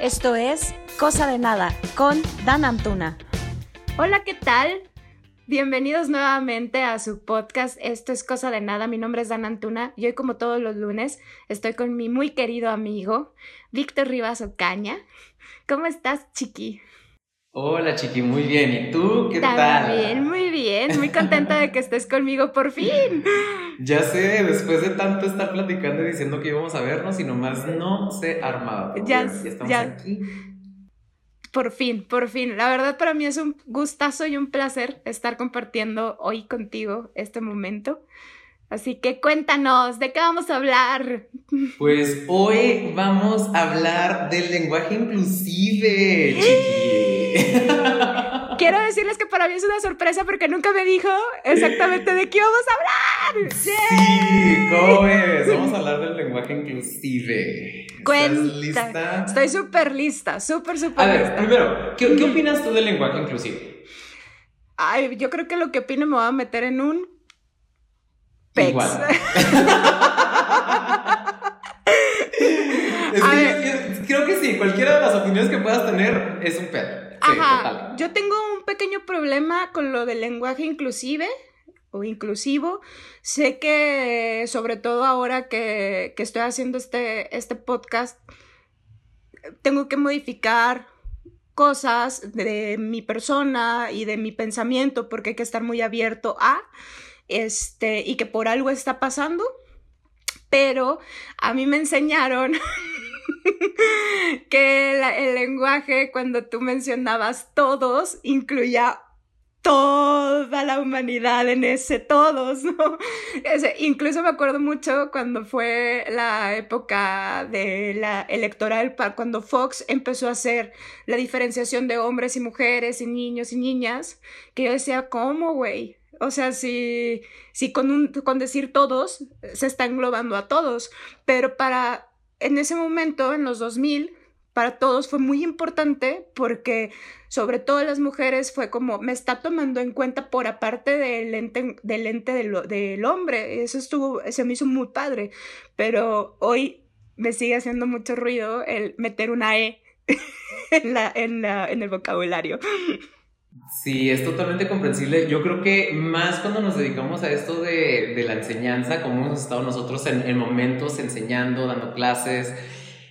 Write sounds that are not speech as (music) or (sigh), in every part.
Esto es Cosa de Nada con Dan Antuna. Hola, ¿qué tal? Bienvenidos nuevamente a su podcast Esto es Cosa de Nada. Mi nombre es Dan Antuna y hoy como todos los lunes estoy con mi muy querido amigo Víctor Rivas Ocaña. ¿Cómo estás, chiqui? Hola Chiqui, muy bien. ¿Y tú qué tal? tal? Bien, muy bien. Muy contenta de que estés conmigo por fin. (laughs) Ya sé, después de tanto estar platicando y diciendo que íbamos a vernos y nomás no se armaba. Ya, ya estamos ya. aquí. Por fin, por fin. La verdad para mí es un gustazo y un placer estar compartiendo hoy contigo este momento. Así que cuéntanos, ¿de qué vamos a hablar? Pues hoy vamos a hablar del lenguaje inclusive, Chiqui. (laughs) (laughs) Quiero decirles que para mí es una sorpresa porque nunca me dijo exactamente de qué vamos a hablar. Sí, ¿cómo ves? Vamos a hablar del lenguaje inclusive. ¿Estás Cuenta. lista? Estoy súper lista, súper, A súper ver, lista. primero, ¿qué, qué opinas tú del lenguaje inclusive? Ay, yo creo que lo que opino me va a meter en un pex. Igual. (laughs) Es A que ver. creo que sí, cualquiera de las opiniones que puedas tener es un pedo. Ajá, total. yo tengo un pequeño problema con lo del lenguaje inclusive o inclusivo. Sé que sobre todo ahora que, que estoy haciendo este, este podcast, tengo que modificar cosas de mi persona y de mi pensamiento porque hay que estar muy abierto a este y que por algo está pasando pero a mí me enseñaron (laughs) que el lenguaje cuando tú mencionabas todos incluía toda la humanidad en ese todos, ¿no? (laughs) Incluso me acuerdo mucho cuando fue la época de la electoral, cuando Fox empezó a hacer la diferenciación de hombres y mujeres y niños y niñas, que yo decía, ¿cómo, güey? O sea, si, si con, un, con decir todos se está englobando a todos, pero para, en ese momento, en los 2000, para todos fue muy importante porque sobre todo las mujeres fue como me está tomando en cuenta por aparte del ente del, ente del, hombre. Eso estuvo se me hizo muy padre. Pero hoy me sigue haciendo mucho ruido el meter una e (laughs) en la en el vocabulario Sí, es totalmente comprensible. Yo creo que más cuando nos dedicamos a esto de, de la enseñanza, como hemos estado nosotros en, en momentos enseñando, dando clases,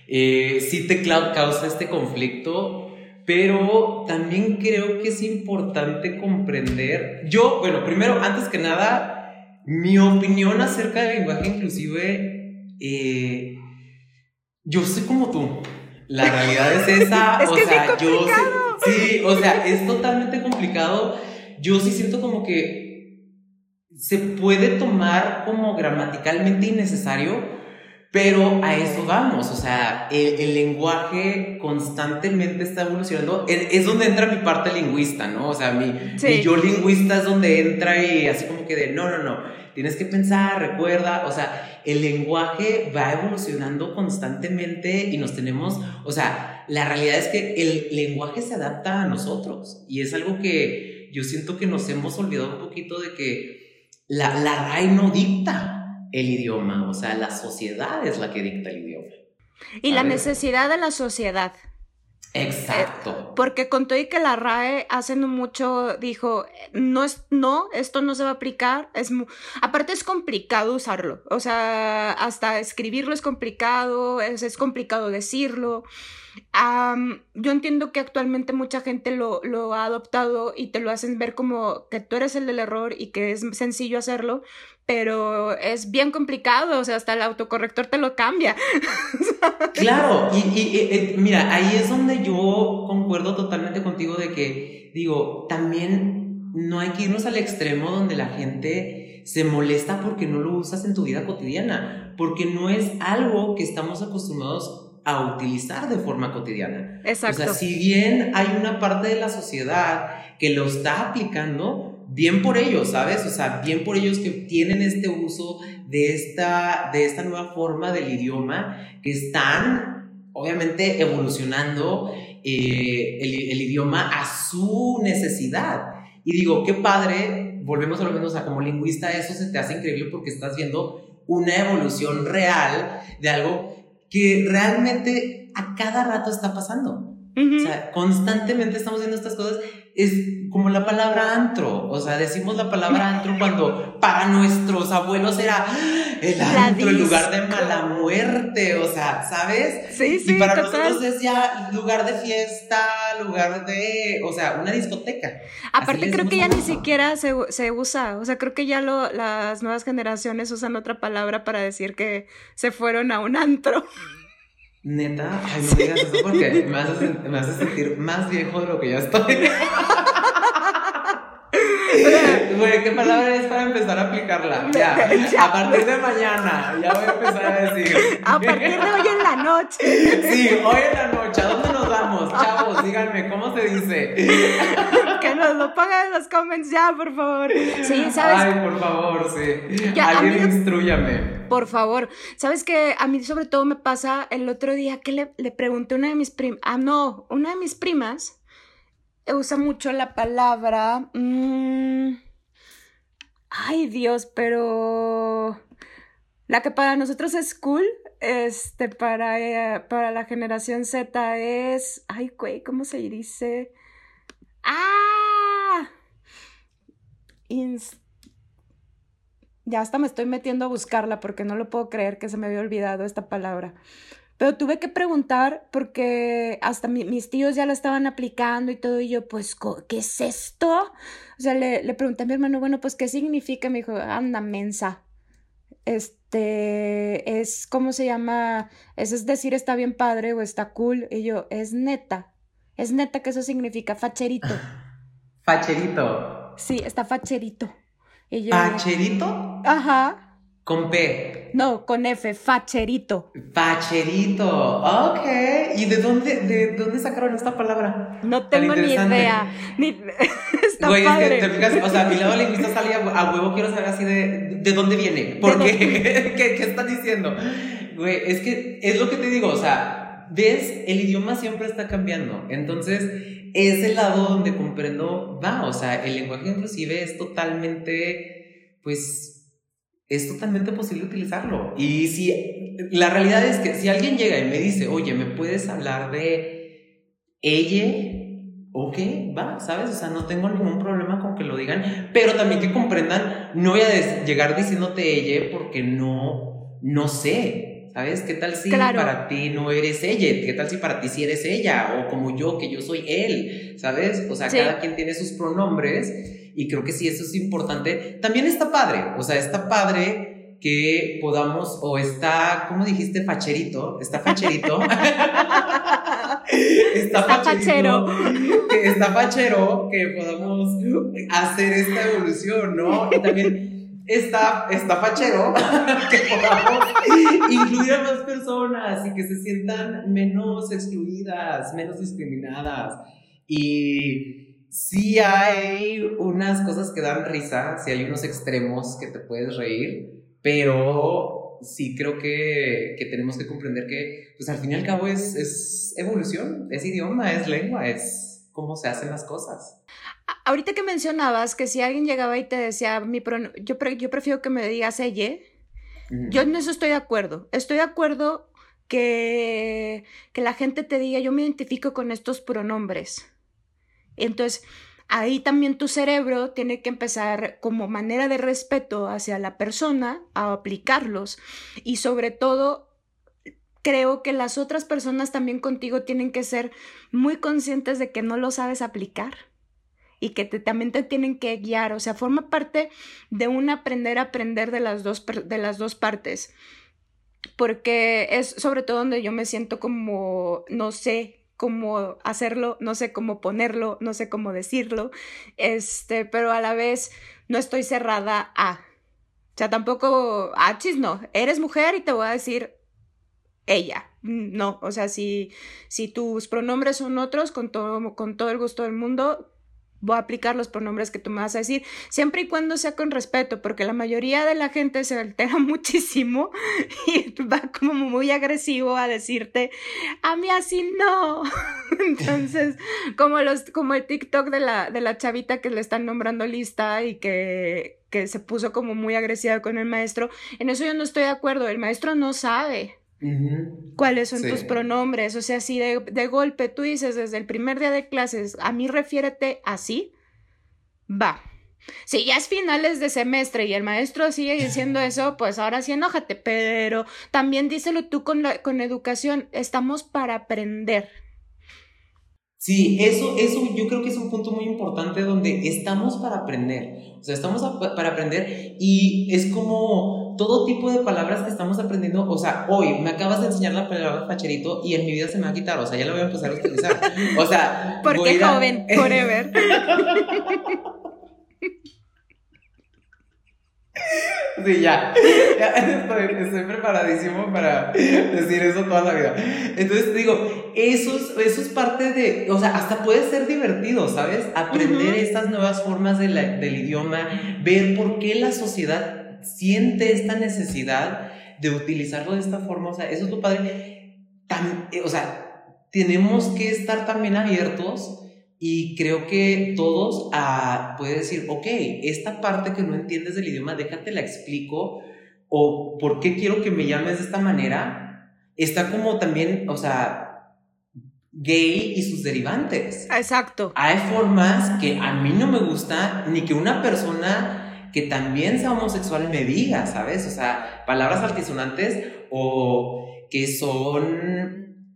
eh, sí te causa este conflicto, pero también creo que es importante comprender. Yo, bueno, primero, antes que nada, mi opinión acerca del lenguaje inclusive, eh, yo soy como tú. La realidad es esa. (laughs) Es o que es bien sea, yo sí, sí, o sea, es totalmente complicado. Yo sí siento como que se puede tomar como gramaticalmente innecesario, pero a eso vamos. O sea, el, el lenguaje constantemente está evolucionando. Es, es donde entra mi parte lingüista, ¿no? O sea, mi, Sí. mi yo lingüista es donde entra y así como que de no, no, no. Tienes que pensar, recuerda, o sea, el lenguaje va evolucionando constantemente y nos tenemos, o sea, la realidad es que el lenguaje se adapta a nosotros y es algo que yo siento que nos hemos olvidado un poquito de que la, la RAE no dicta el idioma, o sea, la sociedad es la que dicta el idioma. y A la ver. necesidad de la sociedad Exacto. Porque con todo y que la RAE hace mucho dijo, no es, no, esto no se va a aplicar, es aparte es complicado usarlo, o sea, hasta escribirlo es complicado, es, es complicado decirlo. Yo entiendo que actualmente mucha gente lo, lo ha adoptado y te lo hacen ver como que tú eres el del error y que es sencillo hacerlo, pero es bien complicado, o sea, hasta el autocorrector te lo cambia. (laughs) Claro, y, y- y- eh, mira, ahí es donde yo concuerdo totalmente contigo de que, digo, también no hay que irnos al extremo donde la gente se molesta porque no lo usas en tu vida cotidiana, porque no es algo que estamos acostumbrados a utilizar de forma cotidiana. Exacto. O sea, si bien hay una parte de la sociedad que lo está aplicando, bien por ellos, ¿sabes? O sea, bien por ellos que tienen este uso de esta, de esta nueva forma del idioma, que están obviamente evolucionando eh, el, idioma a su necesidad. Y digo, qué padre, volvemos a lo mismo, o sea, como lingüista eso se te hace increíble porque estás viendo una evolución real de algo que realmente a cada rato está pasando. O sea, constantemente estamos viendo estas cosas. Es como la palabra antro. O sea, decimos la palabra (laughs) antro cuando para nuestros abuelos era el antro, el lugar de mala muerte. O sea, ¿sabes? Sí, sí. Y para nosotros es ya lugar de fiesta, lugar de. O sea, una discoteca. Aparte, creo que ya ni siquiera se, se, usa. O sea, creo que ya lo, las nuevas generaciones usan otra palabra para decir que se fueron a un antro. (laughs) Neta, ay, no digas eso porque me hace, sentir más viejo de lo que ya estoy. (laughs) (laughs) Güey, ¿qué palabra es para empezar a aplicarla? (laughs) Ya, a partir de mañana, ya voy a empezar a decir. A partir de hoy en la noche. (laughs) Sí, hoy en la noche, ¿a dónde nos vamos? Chavos, díganme, ¿cómo se dice? Que nos lo pongan en los comments ya, por favor. Sí, ¿sabes? Ay, por favor, sí. Alguien instruyame. Por favor. ¿Sabes que A mí sobre todo me pasa el otro día que le, le pregunté a una de mis primas, ah, no, una de mis primas usa mucho la palabra... Mm, ay Dios, pero... La que para nosotros es cool, este, para, eh, para la generación Z es... Ay, güey, ¿cómo se dice? ¡Ah! Ya hasta me estoy metiendo a buscarla porque no lo puedo creer que se me había olvidado esta palabra. Pero tuve que preguntar porque hasta mis tíos ya la estaban aplicando y todo, y yo, pues, ¿qué es esto? O sea, le, le pregunté a mi hermano, bueno, pues, ¿qué significa? Me dijo, anda, mensa. Este, es, ¿cómo se llama? Eso es decir, está bien padre o está cool. Y yo, es neta. Es neta que eso significa facherito. (sighs) Facherito. Sí, está facherito. ¿Facherito? Ajá. Con P. No, con F, facherito. Facherito, ok. ¿Y de dónde, de dónde sacaron esta palabra? No tengo ni idea. Ni... (laughs) Está Güey, es que te fijas, o sea, mi lado lingüista salía a huevo, quiero saber así de, de dónde viene, por qué, (laughs) (laughs) ¿Qué, qué están diciendo. Güey, es que es lo que te digo, o sea, ves, el idioma siempre está cambiando, entonces ese lado donde comprendo va, o sea, el lenguaje inclusive es totalmente, pues, es totalmente posible utilizarlo. Y si la realidad es que si alguien llega y me dice, oye, ¿me puedes hablar de ella? Ok, va, ¿sabes? O sea, no tengo ningún problema con que lo digan, pero también que comprendan, no voy a llegar diciéndote ella porque no, no sé, ¿sabes? ¿Qué tal si para ti no eres ella? ¿Qué tal si para ti sí eres ella? O como yo, que yo soy él, ¿sabes? O sea, cada quien tiene sus pronombres y creo que sí, eso es importante. También está padre, o sea, está padre que podamos, o está, ¿cómo dijiste? Facherito, está facherito. (laughs) está, fachero. Que está fachero que podamos hacer esta evolución, ¿no? Y también está, está fachero (laughs) que podamos incluir a más personas y que se sientan menos excluidas, menos discriminadas. Y sí hay unas cosas que dan risa, sí hay unos extremos que te puedes reír, pero sí creo que, que tenemos que comprender que, pues al fin y al cabo es, es evolución, es idioma, es lengua, es cómo se hacen las cosas. Ahorita que mencionabas que si alguien llegaba y te decía, mi yo, yo prefiero que me digas ella, yo en eso estoy de acuerdo. Estoy de acuerdo que, que la gente te diga, yo me identifico con estos pronombres. Entonces, ahí también tu cerebro tiene que empezar como manera de respeto hacia la persona a aplicarlos. Y sobre todo creo que las otras personas también contigo tienen que ser muy conscientes de que no lo sabes aplicar y que también te tienen que guiar, o sea, forma parte de un aprender a aprender de las dos, de las dos partes, porque es sobre todo donde yo me siento como, no sé, cómo hacerlo, no sé cómo ponerlo, no sé cómo decirlo, este, pero a la vez no estoy cerrada a. O sea, tampoco, ah, chis, no, eres mujer y te voy a decir ella. No, o sea, si, si tus pronombres son otros, con todo, con todo el gusto del mundo, voy a aplicar los pronombres que tú me vas a decir, siempre y cuando sea con respeto, porque la mayoría de la gente se altera (laughs) muchísimo y va como muy agresivo a decirte, a mí así no. (laughs) Entonces, como los, como el TikTok de la, de la chavita que le están nombrando lista y que, que se puso como muy agresiva con el maestro, en eso yo no estoy de acuerdo, el maestro no sabe. Cuáles son tus pronombres. O sea, si de, de, golpe tú dices desde el primer día de clases, a mí refiérete así, va. Si ya es finales de semestre y el maestro sigue diciendo (laughs) eso, pues ahora sí enójate, pero también díselo tú con, la, con educación, estamos para aprender. Sí, eso, eso yo creo que es un punto muy importante donde estamos para aprender. O sea, estamos para aprender y es como todo tipo de palabras que estamos aprendiendo. O sea, hoy me acabas de enseñar la palabra facherito y en mi vida se me va a quitar. O sea, ya la voy a empezar a utilizar. O sea, porque joven, forever. (laughs) Sí, ya. ya estoy, preparadísimo para decir eso toda la vida. Entonces, digo, eso es, eso es parte de, o sea, hasta puede ser divertido, ¿sabes? Aprender estas nuevas formas del idioma, ver por qué la sociedad siente esta necesidad de utilizarlo de esta forma, o sea, eso es lo padre. Tan, o sea, tenemos que estar también abiertos y creo que todos ah, pueden decir, ok, esta parte que no entiendes del idioma, déjate la explico, o por qué quiero que me llames de esta manera. Está como también, o sea, gay y sus derivantes. Exacto. Hay formas que a mí no me gusta, ni que una persona que también sea homosexual me diga, ¿sabes? O sea, palabras altisonantes o que son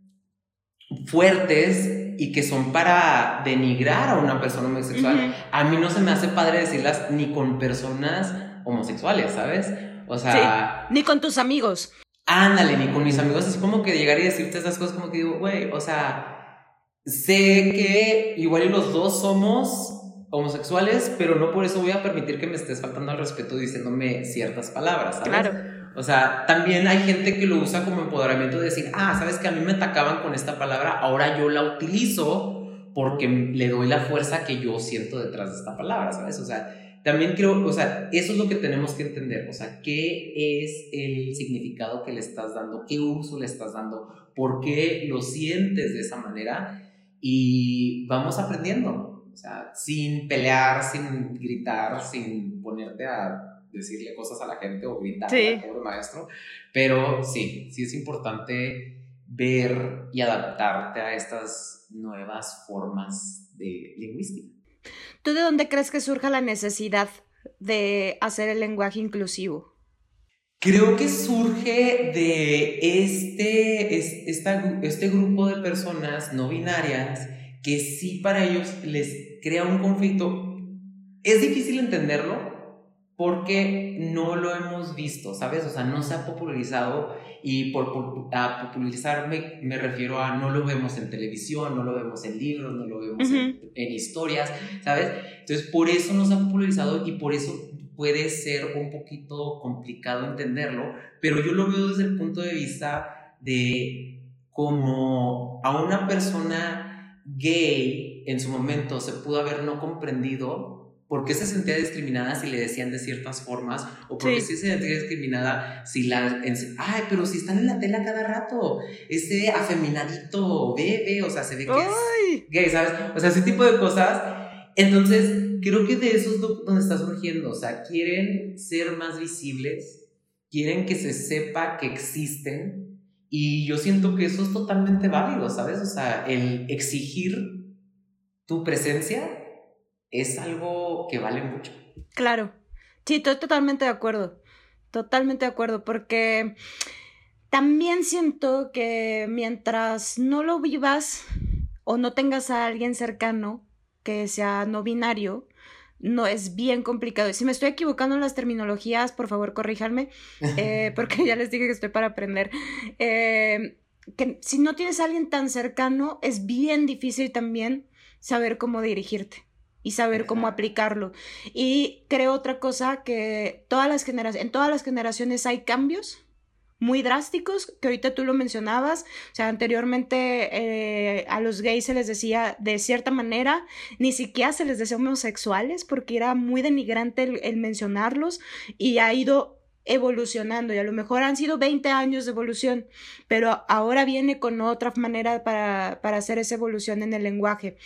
fuertes y que son para denigrar a una persona homosexual, a mí no se me hace padre decirlas ni con personas homosexuales, ¿sabes? O sea... Ni con tus amigos. Ándale, ni con mis amigos. Es como que llegar y decirte esas cosas como que digo, güey, o sea, sé que igual los dos somos homosexuales, pero no por eso voy a permitir que me estés faltando al respeto diciéndome ciertas palabras, ¿sabes? Claro. O sea, también hay gente que lo usa como empoderamiento de decir, ah, sabes que a mí me atacaban con esta palabra, ahora yo la utilizo porque le doy la fuerza que yo siento detrás de esta palabra, ¿sabes? O sea, también creo, o sea, eso es lo que tenemos que entender, o sea, qué es el significado que le estás dando, qué uso le estás dando, por qué lo sientes de esa manera y vamos aprendiendo, sea, sin pelear, sin gritar, sin ponerte a decirle cosas a la gente o gritarle al pobre maestro, pero sí, sí es importante ver y adaptarte a estas nuevas formas de lingüística. ¿Tú de dónde crees que surja la necesidad de hacer el lenguaje inclusivo? Creo que surge de este, este grupo de personas no binarias que sí para ellos les crea un conflicto. Es difícil entenderlo, porque no lo hemos visto, ¿sabes? O sea, no se ha popularizado y por, a popularizarme me refiero a no lo vemos en televisión, no lo vemos en libros, no lo vemos en, historias, ¿sabes? Entonces, por eso no se ha popularizado y por eso puede ser un poquito complicado entenderlo, pero yo lo veo desde el punto de vista de cómo a una persona gay en su momento se pudo haber no comprendido ¿Por qué se sentía discriminada si le decían de ciertas formas? ¿O por qué se sentía discriminada si la... Ay, pero si están en la tela cada rato. Ese afeminadito bebé, o sea, se ve que es gay, ¿sabes? O sea, ese tipo de cosas. Entonces, creo que de eso es donde está surgiendo. O sea, quieren ser más visibles, quieren que se sepa que existen. Y yo siento que eso es totalmente válido, ¿sabes? O sea, el exigir tu presencia es algo que vale mucho. Claro, sí, estoy totalmente de acuerdo, totalmente de acuerdo, porque también siento que mientras no lo vivas o no tengas a alguien cercano que sea no binario, no es bien complicado. Si me estoy equivocando en las terminologías, por favor, corríjanme, eh, (laughs) porque ya les dije que estoy para aprender. Eh, que si no tienes a alguien tan cercano, es bien difícil también saber cómo dirigirte y saber cómo aplicarlo. Y creo otra cosa que todas las generaciones, en todas las generaciones hay cambios muy drásticos, que ahorita tú lo mencionabas, o sea, anteriormente eh, a los gays se les decía de cierta manera, ni siquiera se les decía homosexuales, porque era muy denigrante el, mencionarlos, y ha ido evolucionando y a lo mejor han sido 20 años de evolución, pero ahora viene con otra manera para, para hacer esa evolución en el lenguaje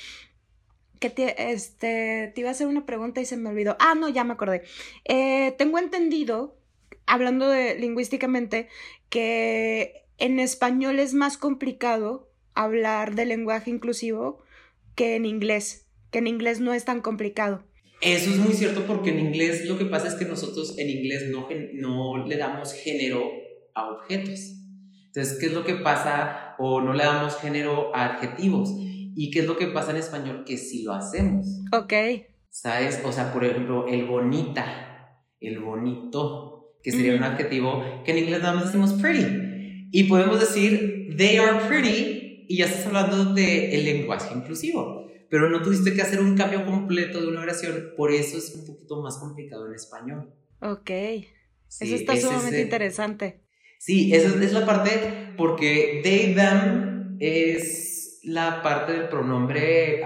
que te, este, te iba a hacer una pregunta y se me olvidó. Ah, no, ya me acordé. Eh, tengo entendido, hablando de lingüísticamente, que en español es más complicado hablar de lenguaje inclusivo que en inglés, que en inglés no es tan complicado. Eso es muy cierto porque en inglés lo que pasa es que nosotros en inglés no, no le damos género a objetos. Entonces, ¿qué es lo que pasa? O no le damos género a adjetivos. ¿Y qué es lo que pasa en español? Que sí lo hacemos. Ok. ¿Sabes? O sea, por ejemplo, el bonita, el bonito, que sería un adjetivo que en inglés nada más decimos pretty. Y podemos decir they are pretty y ya estás hablando del el lenguaje inclusivo. Pero no tuviste que hacer un cambio completo de una oración, por eso es un poquito más complicado en español. Ok. eso está sumamente interesante. Sí, esa es la parte porque they, them es la parte del pronombre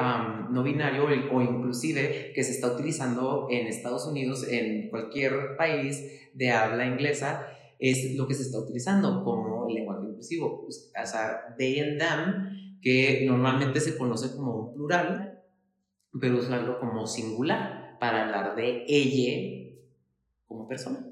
no binario o inclusive que se está utilizando en Estados Unidos, en cualquier país de habla inglesa, es lo que se está utilizando como el lenguaje inclusivo. O sea, they and them, que normalmente se conoce como un plural, pero usarlo como singular para hablar de ella como persona.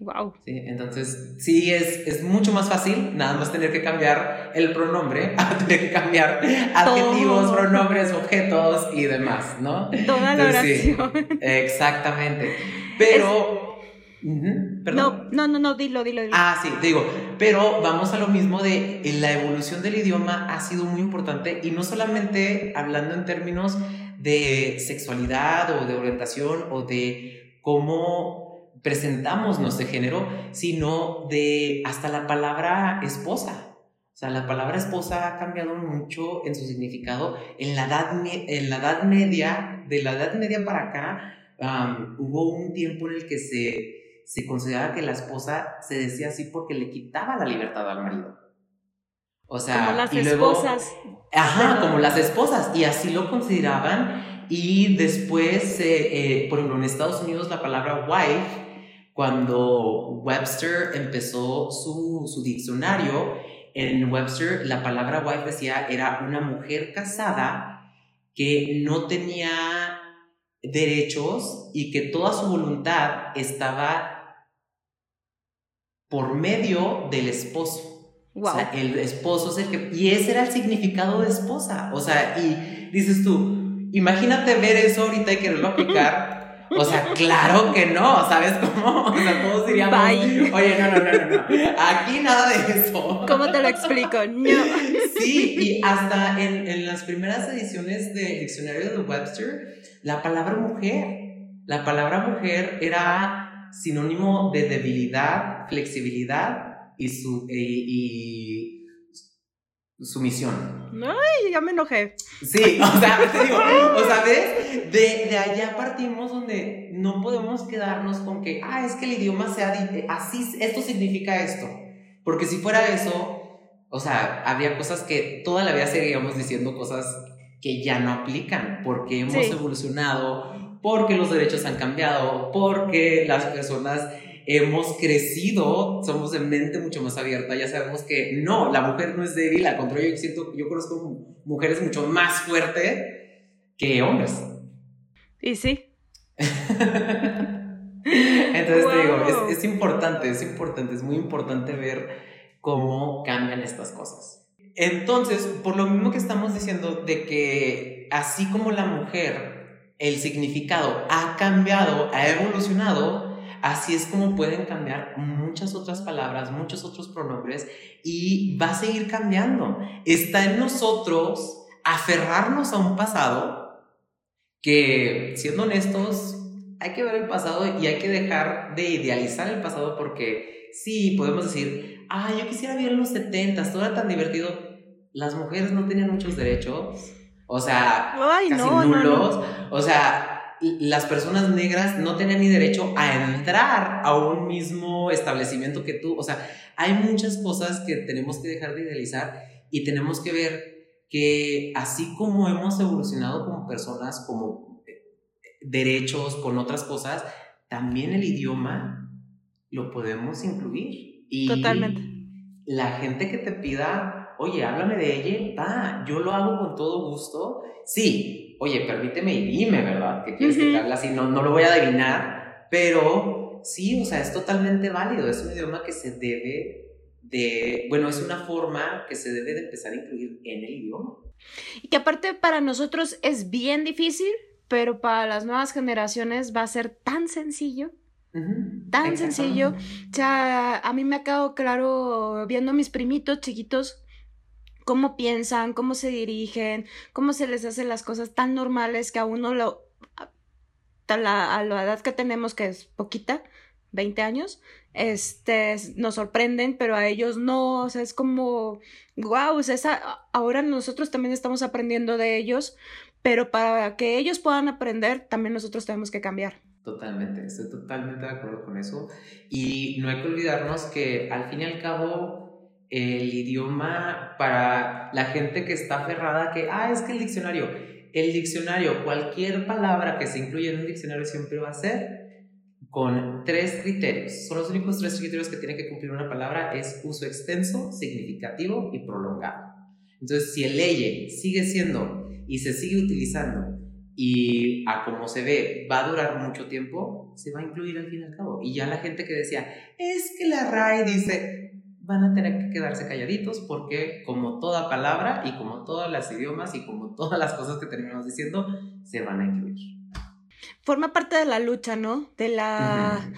Wow. Sí, entonces, sí, es, es mucho más fácil nada más tener que cambiar el pronombre (laughs) a tener que cambiar adjetivos, pronombres, objetos y demás, ¿no? Toda la oración. exactamente. Pero. no, no, no, no, dilo, dilo, dilo. Ah, sí, digo, pero vamos a lo mismo de la evolución del idioma ha sido muy importante y no solamente hablando en términos de sexualidad o de orientación o de cómo presentamos nuestro género, sino de hasta la palabra esposa. O sea, la palabra esposa ha cambiado mucho en su significado. En la edad, en la edad media, de la edad media para acá, hubo un tiempo en el que se, se consideraba que la esposa se decía así porque le quitaba la libertad al marido. O sea, como las esposas. Ajá, como las esposas. Y así lo consideraban. Y después, eh, por ejemplo, en Estados Unidos la palabra wife cuando Webster empezó su, su diccionario, en Webster la palabra wife decía era una mujer casada que no tenía derechos y que toda su voluntad estaba por medio del esposo. O sea, el esposo es el que... Y ese era el significado de esposa. O sea, y dices tú, imagínate ver eso ahorita y quererlo aplicar o sea, claro que no, ¿sabes cómo? O sea, todos diríamos, oye, no, no, no, no, no, aquí nada de eso. ¿Cómo te lo explico? No. Sí, y hasta en, en las primeras ediciones del diccionario de Webster, la palabra mujer, la palabra mujer era sinónimo de debilidad, flexibilidad y, su, y sumisión. Ay, ya me enojé. Sí, (laughs) o sea, te digo, o sea, ¿ves? De, de, allá partimos donde no podemos quedarnos con que, ah, es que el idioma sea así, esto significa esto. Porque si fuera eso, o sea, había cosas que toda la vida seguíamos diciendo cosas que ya no aplican, porque hemos evolucionado, porque los derechos han cambiado, porque las personas hemos crecido, somos de mente mucho más abierta, ya sabemos que no, la mujer no es débil, al contrario, yo siento, yo conozco mujeres mucho más fuertes que hombres. Y sí. (laughs) Entonces te digo, es, es importante, es importante, es muy importante ver cómo cambian estas cosas. Entonces, por lo mismo que estamos diciendo de que así como la mujer, el significado ha cambiado, ha evolucionado, Así es como pueden cambiar muchas otras palabras, muchos otros pronombres y va a seguir cambiando. Está en nosotros aferrarnos a un pasado que, siendo honestos, hay que ver el pasado y hay que dejar de idealizar el pasado porque sí, podemos decir, ah, yo quisiera vivir en los 70, todo era tan divertido. Las mujeres no tenían muchos derechos, o sea, casi nulos. O sea, las personas negras no tenían ni derecho a entrar a un mismo establecimiento que tú. O sea, hay muchas cosas que tenemos que dejar de idealizar y tenemos que ver que así como hemos evolucionado como personas, como eh, derechos, con otras cosas, también el idioma lo podemos incluir. Y Totalmente. La gente que te pida, oye, háblame de ella, va, yo lo hago con todo gusto. Sí, oye, permíteme y dime, ¿verdad? ¿Qué quieres que te hable así? No, no lo voy a adivinar, pero sí, o sea, es totalmente válido, es un idioma que se debe de, bueno, es una forma que se debe de empezar a incluir en el idioma. Y que aparte para nosotros es bien difícil, pero para las nuevas generaciones va a ser tan sencillo. Tan sencillo. O sea, a mí me ha quedado claro viendo a mis primitos chiquitos cómo piensan, cómo se dirigen, cómo se les hacen las cosas tan normales que a uno lo, a la, a la edad que tenemos, que es poquita, 20 años, este, nos sorprenden, pero a ellos no, o sea, es como, wow, o sea, ahora nosotros también estamos aprendiendo de ellos, pero para que ellos puedan aprender, también nosotros tenemos que cambiar. Totalmente, estoy totalmente de acuerdo con eso. Y no hay que olvidarnos que al fin y al cabo, el idioma para la gente que está aferrada, que, ah, es que el diccionario, el diccionario, cualquier palabra que se incluya en un diccionario siempre va a ser con tres criterios. Son los únicos tres criterios que tiene que cumplir una palabra, es uso extenso, significativo y prolongado. Entonces, si el ley sigue siendo y se sigue utilizando y a como se ve va a durar mucho tiempo, se va a incluir al fin y al cabo. Y ya la gente que decía, es que la RAE dice, van a tener que quedarse calladitos porque como toda palabra y como todos los idiomas y como todas las cosas que terminamos diciendo, se van a incluir forma parte de la lucha, ¿no? De la,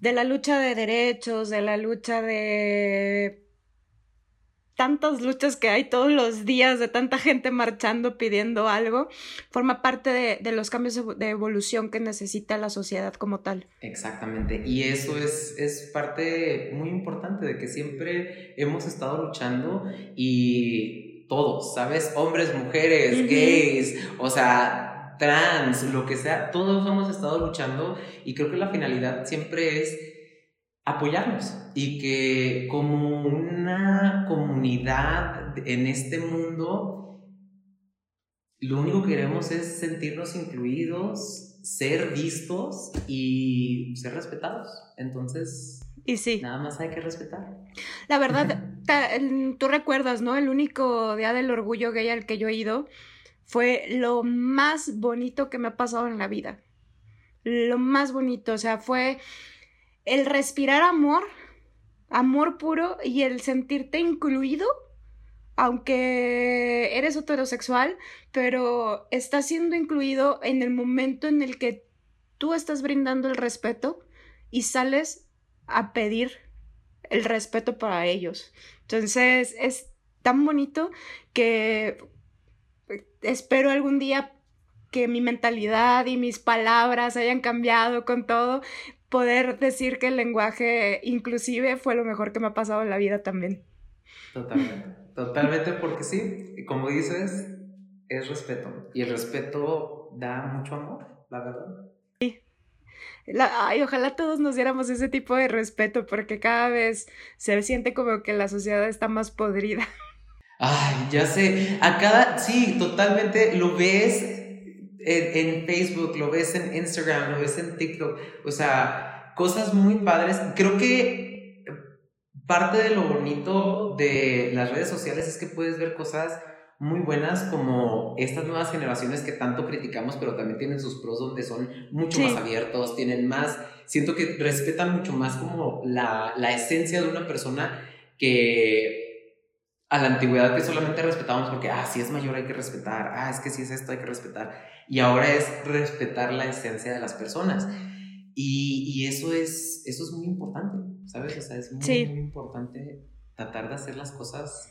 de la lucha de derechos, de la lucha de tantas luchas que hay todos los días, de tanta gente marchando pidiendo algo, forma parte de, de, los cambios de evolución que necesita la sociedad como tal. Exactamente, y eso es, es parte muy importante de que siempre hemos estado luchando y todos, ¿sabes? Hombres, mujeres, gays, o sea, trans, lo que sea, todos hemos estado luchando y creo que la finalidad siempre es apoyarnos y que como una comunidad en este mundo, lo único que queremos es sentirnos incluidos, ser vistos y ser respetados. Entonces, y sí. Nada más hay que respetar. La verdad, (laughs) tú recuerdas, ¿no? El único día del orgullo gay al que yo he ido fue lo más bonito que me ha pasado en la vida. Lo más bonito, o sea, fue el respirar amor, amor puro y el sentirte incluido, aunque eres heterosexual, pero estás siendo incluido en el momento en el que tú estás brindando el respeto y sales a pedir el respeto para ellos. Entonces es tan bonito que espero algún día que mi mentalidad y mis palabras hayan cambiado con todo, poder decir que el lenguaje inclusive fue lo mejor que me ha pasado en la vida también. Totalmente, totalmente porque sí, como dices, es respeto y el respeto da mucho amor, la verdad. Sí. ay, ojalá todos nos diéramos ese tipo de respeto porque cada vez se siente como que la sociedad está más podrida. Ay, ya sé. A cada, sí, totalmente lo ves en, Facebook, lo ves en Instagram, lo ves en TikTok. O sea, cosas muy padres. Creo que parte de lo bonito de las redes sociales es que puedes ver cosas muy buenas como estas nuevas generaciones que tanto criticamos, pero también tienen sus pros donde son mucho más abiertos, tienen más, siento que respetan mucho más como la, la esencia de una persona que a la antigüedad que solamente respetábamos porque, ah, si es mayor hay que respetar, ah, es que si es esto hay que respetar. Y ahora es respetar la esencia de las personas. Y, y eso, es, eso es muy importante, ¿sabes? O sea, es muy, muy importante tratar de hacer las cosas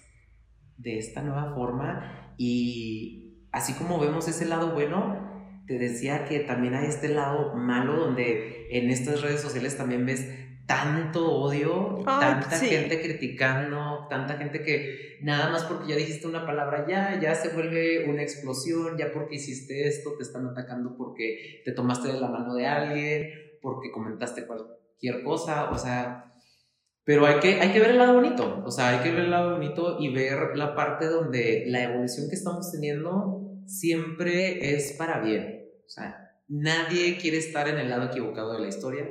de esta nueva forma. Y así como vemos ese lado bueno, te decía que también hay este lado malo donde en estas redes sociales también ves tanto odio, tanta gente criticando, tanta gente que nada más porque ya dijiste una palabra ya, ya se vuelve una explosión, ya porque hiciste esto te están atacando porque te tomaste de la mano de alguien, porque comentaste cualquier cosa, o sea, pero hay que, hay que ver el lado bonito, o sea, hay que ver el lado bonito y ver la parte donde la evolución que estamos teniendo siempre es para bien, o sea, nadie quiere estar en el lado equivocado de la historia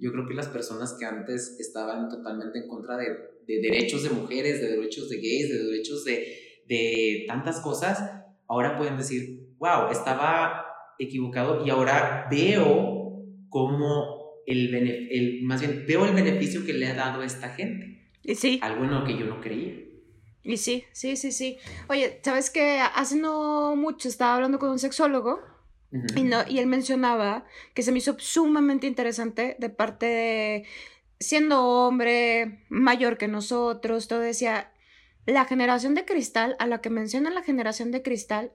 yo creo que las personas que antes estaban totalmente en contra de, de derechos de mujeres, de derechos de gays, de derechos de, de tantas cosas, ahora pueden decir, wow, estaba equivocado y ahora veo cómo el, el, más bien veo el beneficio que le ha dado a esta gente. Y sí. Algo en lo que yo no creía. Y sí, sí, sí, sí. Oye, ¿sabes qué? Hace no mucho estaba hablando con un sexólogo y, no, y él mencionaba que se me hizo sumamente interesante de parte de, siendo hombre, mayor que nosotros, todo decía, la generación de cristal, a la que menciona la generación de cristal,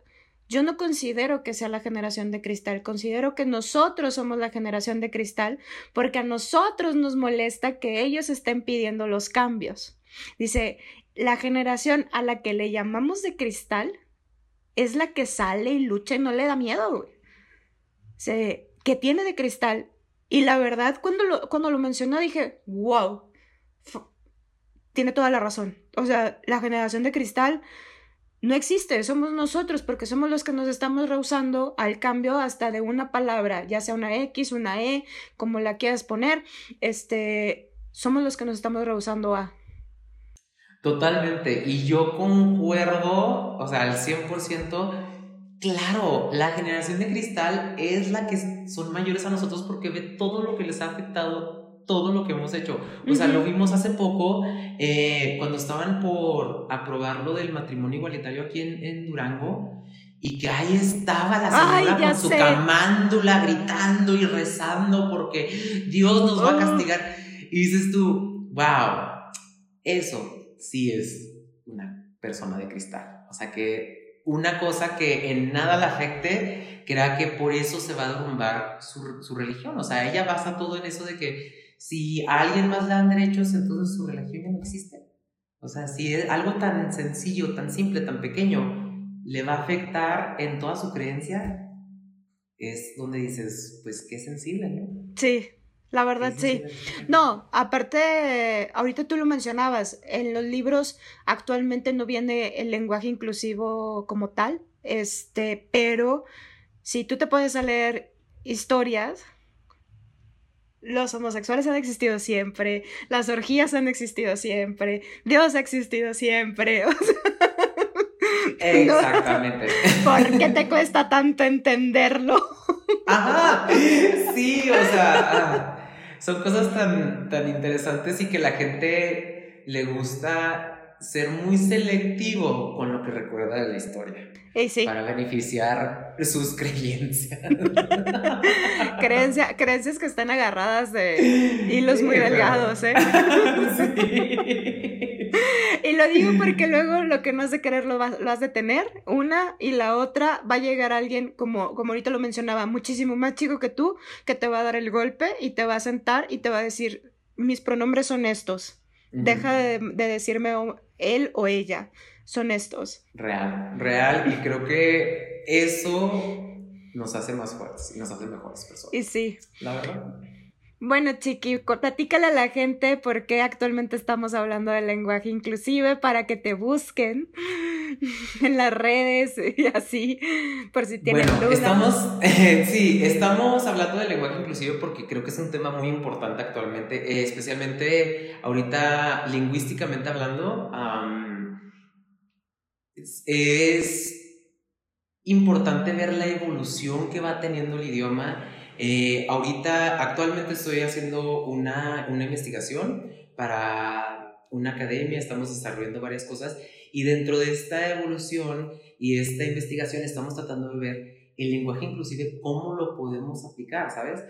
yo no considero que sea la generación de cristal, considero que nosotros somos la generación de cristal porque a nosotros nos molesta que ellos estén pidiendo los cambios. Dice, la generación a la que le llamamos de cristal es la que sale y lucha y no le da miedo, güey. Se, que tiene de cristal. Y la verdad, cuando lo, cuando lo mencionó, dije, wow, tiene toda la razón. O sea, la generación de cristal no existe, somos nosotros porque somos los que nos estamos rehusando al cambio hasta de una palabra, ya sea una X, una E, como la quieras poner, este, somos los que nos estamos rehusando a. Totalmente, y yo concuerdo, o sea, al 100%, claro, la generación de cristal es la que son mayores a nosotros porque ve todo lo que les ha afectado todo lo que hemos hecho. O sea, lo vimos hace poco eh, cuando estaban por aprobar lo del matrimonio igualitario aquí en, Durango. Y que ahí estaba la señora con su camándula gritando y rezando porque Dios nos va a castigar. Y dices tú, wow, eso sí es una persona de cristal. O sea que una cosa que en nada la afecte, crea que por eso se va a derrumbar su, su religión. O sea, ella basa todo en eso de que si a alguien más le dan derechos, entonces su religión ya no existe. O sea, si algo tan sencillo, tan simple, tan pequeño, le va a afectar en toda su creencia, es donde dices, pues qué sensible, ¿no? Sí, la verdad sí. No, aparte, ahorita tú lo mencionabas, en los libros actualmente no viene el lenguaje inclusivo como tal, este, pero si tú te puedes leer historias, los homosexuales han existido siempre, las orgías han existido siempre, Dios ha existido siempre. (laughs) Exactamente. (laughs) ¿Por qué te cuesta tanto entenderlo? Ajá, sí, o sea, ah, son cosas tan, tan interesantes y que la gente le gusta ser muy selectivo con lo que recuerda de la historia. Para beneficiar sus creencias. (laughs) creencias que están agarradas de hilos muy delgados, ¿eh? (laughs) y lo digo porque (laughs) luego lo que no has de querer lo, vas, has de tener, una, y la otra va a llegar alguien, como, como ahorita lo mencionaba, muchísimo más chico que tú, que te va a dar el golpe y te va a sentar y te va a decir, mis pronombres son estos. Deja de, de decirme él o ella son estos. Real, real, y creo que eso nos hace más fuertes y nos hace mejores personas. Y sí. La verdad. Bueno, Chiqui, platícale a la gente por qué actualmente estamos hablando del lenguaje inclusive para que te busquen (laughs) en las redes y así, por si tienen bueno, Estamos, (laughs) sí, estamos hablando del lenguaje inclusive porque creo que es un tema muy importante actualmente, eh, especialmente ahorita lingüísticamente hablando. es importante ver la evolución que va teniendo el idioma eh, ahorita, actualmente estoy haciendo una, una investigación para una academia, estamos desarrollando varias cosas y dentro de esta evolución y esta investigación estamos tratando de ver el lenguaje inclusive cómo lo podemos aplicar, ¿sabes?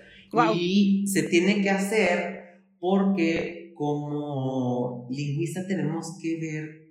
Y se tiene que hacer porque como lingüista tenemos que ver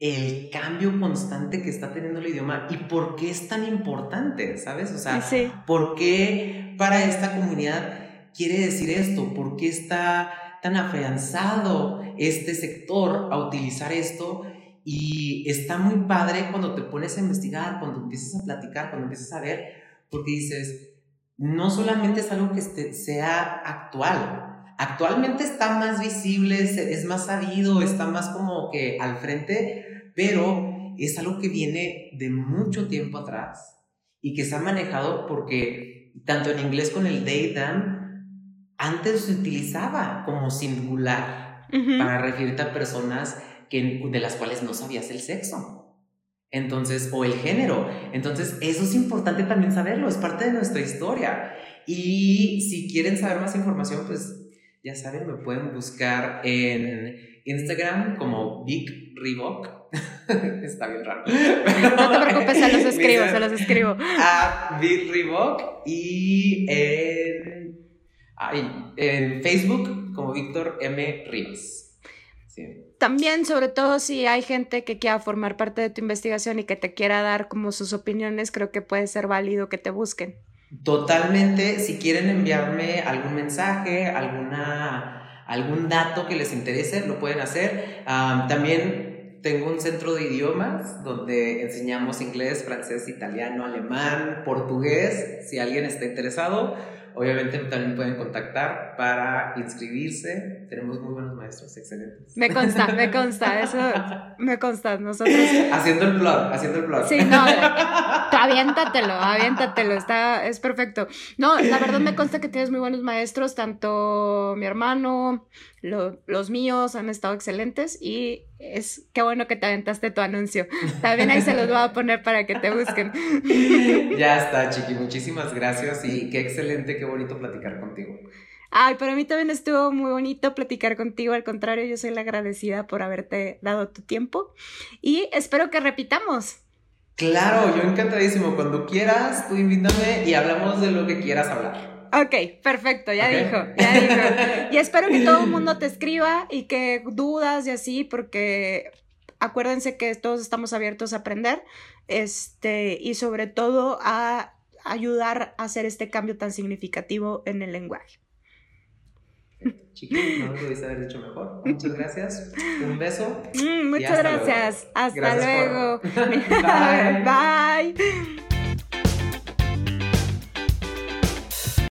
el cambio constante que está teniendo el idioma y por qué es tan importante, ¿sabes? O sea, ¿por qué para esta comunidad quiere decir esto? ¿Por qué está tan afianzado este sector a utilizar esto? Y está muy padre cuando te pones a investigar, cuando empiezas a platicar, cuando empiezas a ver, porque dices, no solamente es algo que este, sea actual, actualmente está más visible, es más sabido, está más como que al frente, pero es algo que viene de mucho tiempo atrás y que se ha manejado porque tanto en inglés con el they, antes se utilizaba como singular para referirte a personas que, de las cuales no sabías el sexo. Entonces, o el género. Entonces, eso es importante también saberlo, es parte de nuestra historia. Y si quieren saber más información, pues ya saben, me pueden buscar en Instagram como Big Reebok. (laughs) Está bien raro. no te preocupes, se los (laughs) escribo, se los escribo. A Reebok y en, en Facebook como Víctor M. Rivas. También, sobre todo si hay gente que quiera formar parte de tu investigación y que te quiera dar como sus opiniones, creo que puede ser válido que te busquen. Totalmente, si quieren enviarme algún mensaje, alguna, algún dato que les interese, lo pueden hacer. también tengo un centro de idiomas donde enseñamos inglés, francés, italiano, alemán, portugués. Si alguien está interesado, Obviamente también pueden contactar para inscribirse. Tenemos muy buenos maestros, excelentes. Me consta, me (laughs) consta, eso me consta. Nosotros. Haciendo el plot, haciendo el plot. Sí, no, (laughs) aviéntatelo, aviéntatelo, está, es perfecto. No, la verdad me consta que tienes muy buenos maestros, tanto mi hermano, los míos han estado excelentes y es qué bueno que te aventaste tu anuncio. También ahí se los voy a poner para que te busquen. Ya está, Chiqui, muchísimas gracias y qué excelente, qué bonito platicar contigo. Ay, para mí también estuvo muy bonito platicar contigo, al contrario, yo soy la agradecida por haberte dado tu tiempo y espero que repitamos. Claro, yo encantadísimo. Cuando quieras, tú invítame y hablamos de lo que quieras hablar. Ok, perfecto, ya dijo, ya dijo. (laughs) Y espero que todo el mundo te escriba y que dudas y así, porque acuérdense que todos estamos abiertos a aprender, este, y sobre todo a ayudar a hacer este cambio tan significativo en el lenguaje. Chiquito, no lo debiste haber dicho mejor. Muchas gracias. Un beso. Mm, muchas gracias. Hasta luego. (laughs) (laughs) Bye. Bye.